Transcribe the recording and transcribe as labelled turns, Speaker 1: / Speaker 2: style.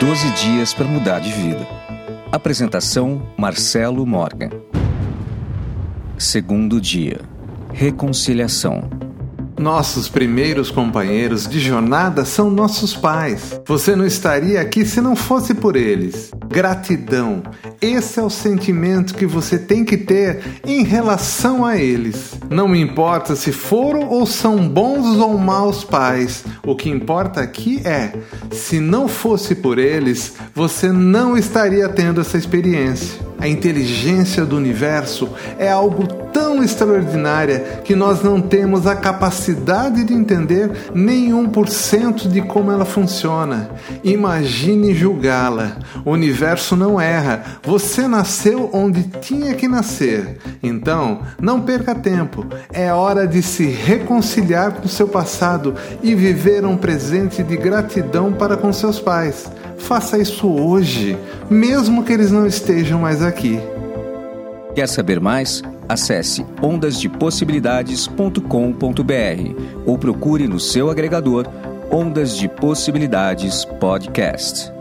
Speaker 1: 12 dias para mudar de vida. Apresentação: Marcelo Morgan. Segundo dia: Reconciliação.
Speaker 2: Nossos primeiros companheiros de jornada são nossos pais. Você não estaria aqui se não fosse por eles. Gratidão. Esse é o sentimento que você tem que ter em relação a eles. Não importa se foram ou são bons ou maus pais. O que importa aqui é: se não fosse por eles, você não estaria tendo essa experiência. A inteligência do universo é algo tão extraordinária que nós não temos a capacidade de entender nenhum por cento de como ela funciona. Imagine julgá-la. O universo não erra. Você nasceu onde tinha que nascer. Então, não perca tempo. É hora de se reconciliar com seu passado e viver um presente de gratidão para com seus pais. Faça isso hoje, mesmo que eles não estejam mais aqui.
Speaker 1: Quer saber mais? Acesse ondasdepossibilidades.com.br ou procure no seu agregador Ondas de Possibilidades Podcast.